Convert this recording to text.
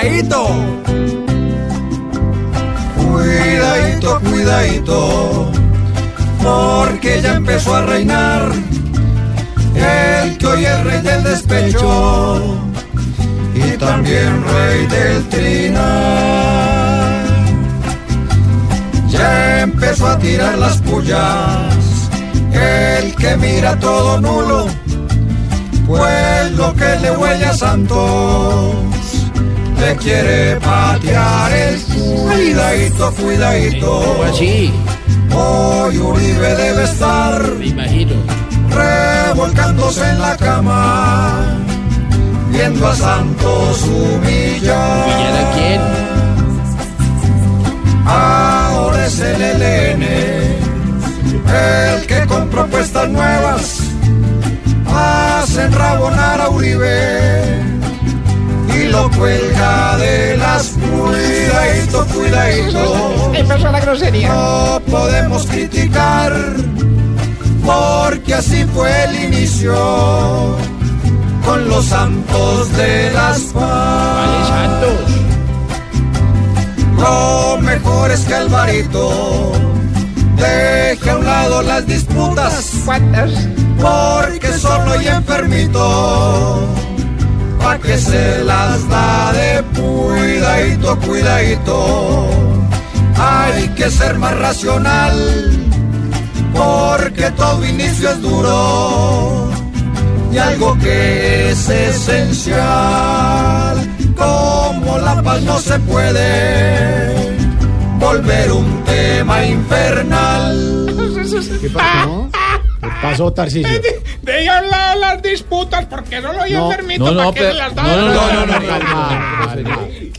cuidadito. Cuidadito, cuidadito, porque ya empezó a reinar el que hoy es rey del despecho y también rey del trinar. Ya empezó a tirar las pullas, el que mira todo nulo, pues lo que le huele a Santos quiere patear el cuidadito, cuidadito. así? Hoy Uribe debe estar Me imagino. revolcándose en la cama, viendo a Santos humillar. ¿Humillar a quién? Ahora es el ELN, el que con propuestas nuevas hace enrabonar a Uribe lo cuelga de las cuidadito, cuidadito. Empezó la grosería. No podemos criticar porque así fue el inicio con los santos de las ¿Cuáles paz. santos? Lo mejor es que Alvarito deje a un lado las disputas ¿Cuántas? porque solo y enfermito pa' que se las da de cuidadito, cuidadito. Hay que ser más racional porque todo inicio es duro y algo que es esencial como la paz no se puede volver un tema infernal. ¿Qué pasó? ¿Qué pasó, Tarcisio? Deje lado las disputas porque yo No, enfermito no, no, para que las da. no, no, no, no, no.